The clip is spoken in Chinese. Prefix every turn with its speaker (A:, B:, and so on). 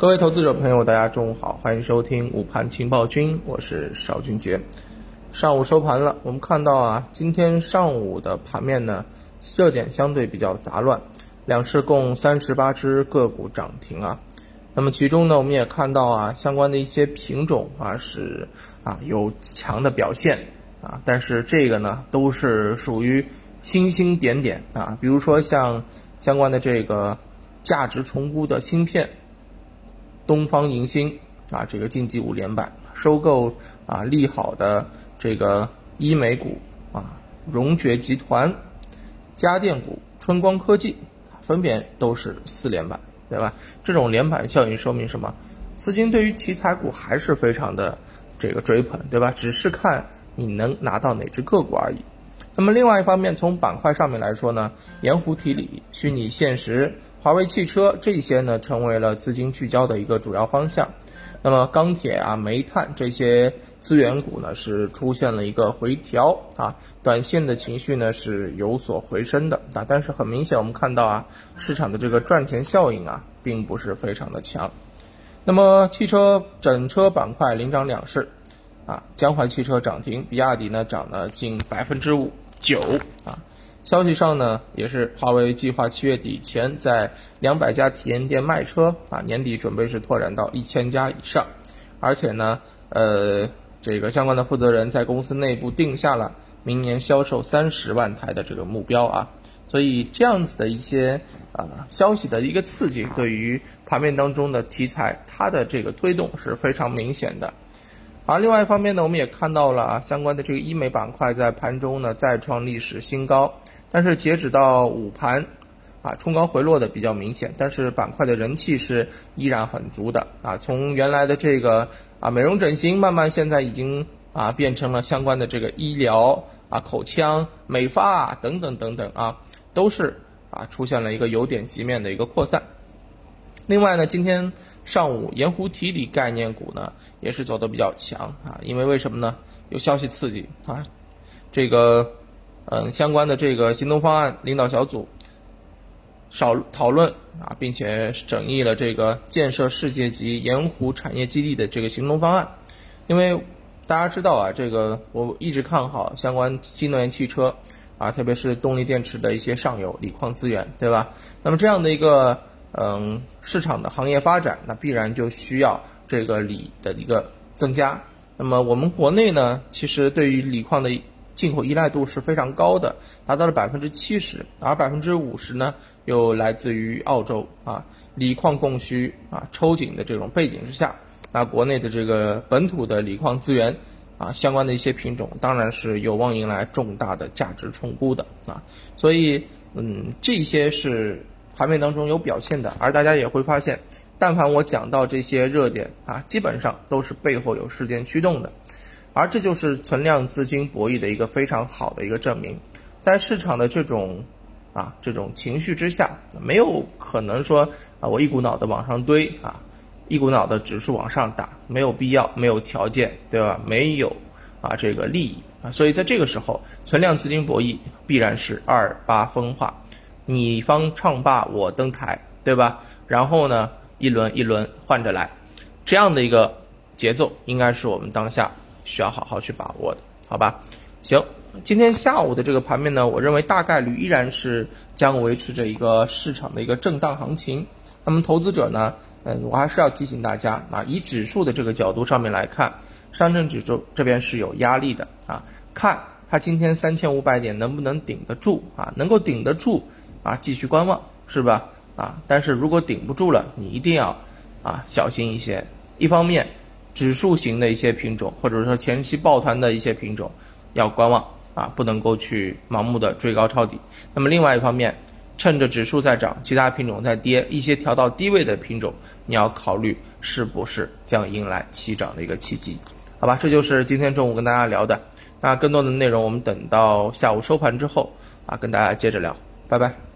A: 各位投资者朋友，大家中午好，欢迎收听午盘情报君，我是邵俊杰。上午收盘了，我们看到啊，今天上午的盘面呢，热点相对比较杂乱，两市共三十八只个股涨停啊。那么其中呢，我们也看到啊，相关的一些品种啊是啊有强的表现啊，但是这个呢都是属于星星点点啊，比如说像相关的这个价值重估的芯片。东方银星啊，这个晋级五连板，收购啊利好的这个医美股啊，荣爵集团、家电股、春光科技，分别都是四连板，对吧？这种连板效应说明什么？资金对于题材股还是非常的这个追捧，对吧？只是看你能拿到哪只个股而已。那么另外一方面，从板块上面来说呢，盐湖提锂、虚拟现实。华为汽车这些呢，成为了资金聚焦的一个主要方向。那么钢铁啊、煤炭这些资源股呢，是出现了一个回调啊，短线的情绪呢是有所回升的啊。但是很明显，我们看到啊，市场的这个赚钱效应啊，并不是非常的强。那么汽车整车板块领涨两市啊，江淮汽车涨停，比亚迪呢涨了近百分之五九啊。消息上呢，也是华为计划七月底前在两百家体验店卖车啊，年底准备是拓展到一千家以上，而且呢，呃，这个相关的负责人在公司内部定下了明年销售三十万台的这个目标啊，所以这样子的一些啊消息的一个刺激，对于盘面当中的题材，它的这个推动是非常明显的。而另外一方面呢，我们也看到了啊，相关的这个医美板块在盘中呢再创历史新高。但是截止到午盘，啊，冲高回落的比较明显，但是板块的人气是依然很足的啊。从原来的这个啊美容整形，慢慢现在已经啊变成了相关的这个医疗啊口腔美发等等等等啊，都是啊出现了一个由点及面的一个扩散。另外呢，今天上午盐湖提锂概念股呢也是走的比较强啊，因为为什么呢？有消息刺激啊，这个。嗯，相关的这个行动方案领导小组少讨论啊，并且审议了这个建设世界级盐湖产业基地的这个行动方案。因为大家知道啊，这个我一直看好相关新能源汽车啊，特别是动力电池的一些上游锂矿资源，对吧？那么这样的一个嗯市场的行业发展，那必然就需要这个锂的一个增加。那么我们国内呢，其实对于锂矿的。进口依赖度是非常高的，达到了百分之七十，而百分之五十呢又来自于澳洲啊，锂矿供需啊抽紧的这种背景之下，那国内的这个本土的锂矿资源啊相关的一些品种当然是有望迎来重大的价值重估的啊，所以嗯这些是盘面当中有表现的，而大家也会发现，但凡我讲到这些热点啊，基本上都是背后有事件驱动的。而这就是存量资金博弈的一个非常好的一个证明，在市场的这种啊这种情绪之下，没有可能说啊我一股脑的往上堆啊，一股脑的指数往上打，没有必要，没有条件，对吧？没有啊这个利益啊，所以在这个时候，存量资金博弈必然是二八分化，你方唱罢我登台，对吧？然后呢，一轮一轮换着来，这样的一个节奏，应该是我们当下。需要好好去把握的，好吧？行，今天下午的这个盘面呢，我认为大概率依然是将维持着一个市场的一个震荡行情。那么投资者呢，嗯，我还是要提醒大家啊，以指数的这个角度上面来看，上证指数这边是有压力的啊，看它今天三千五百点能不能顶得住啊？能够顶得住啊，继续观望是吧？啊，但是如果顶不住了，你一定要啊小心一些。一方面。指数型的一些品种，或者说前期抱团的一些品种，要观望啊，不能够去盲目的追高抄底。那么另外一方面，趁着指数在涨，其他品种在跌，一些调到低位的品种，你要考虑是不是将迎来起涨的一个契机？好吧，这就是今天中午跟大家聊的。那更多的内容，我们等到下午收盘之后啊，跟大家接着聊。拜拜。